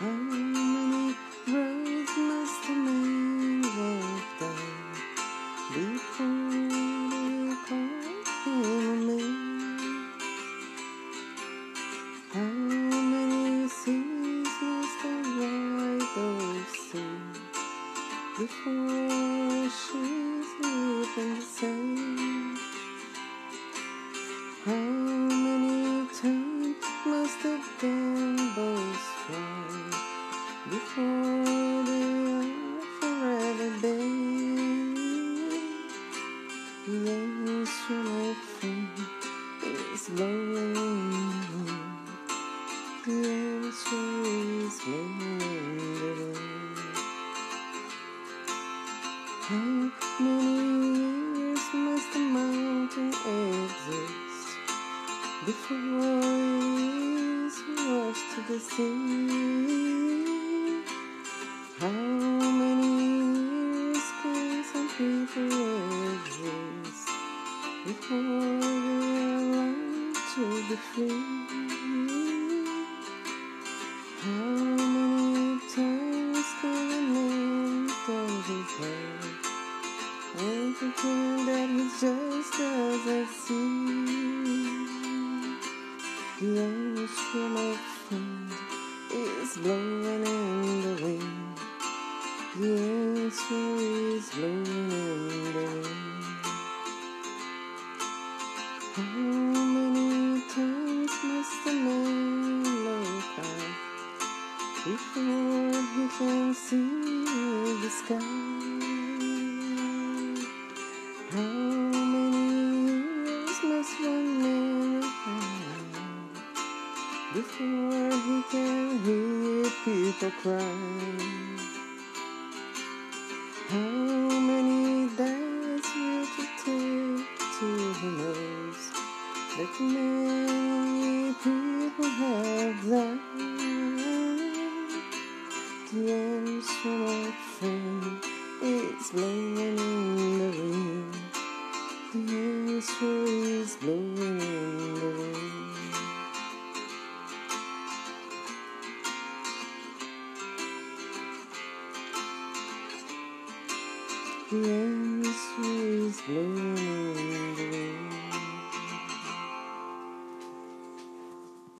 How many roads must a man walk down before they call him a man? How many seas must a before she's friend, is in the. The answer is the. How many years must a mountain exist before it is washed to the sea? Before are allowed to be free? How many times can a man his head and pretend that he just doesn't see? The answer, my friend, is blowing in the wind. The answer is blowing before he can see the sky? How many years must one man have before he can hear people cry? How many days will it take till he knows that many The answer, my friend, is blowing in the wind. The answer is blowing in the wind. The answer is blowing in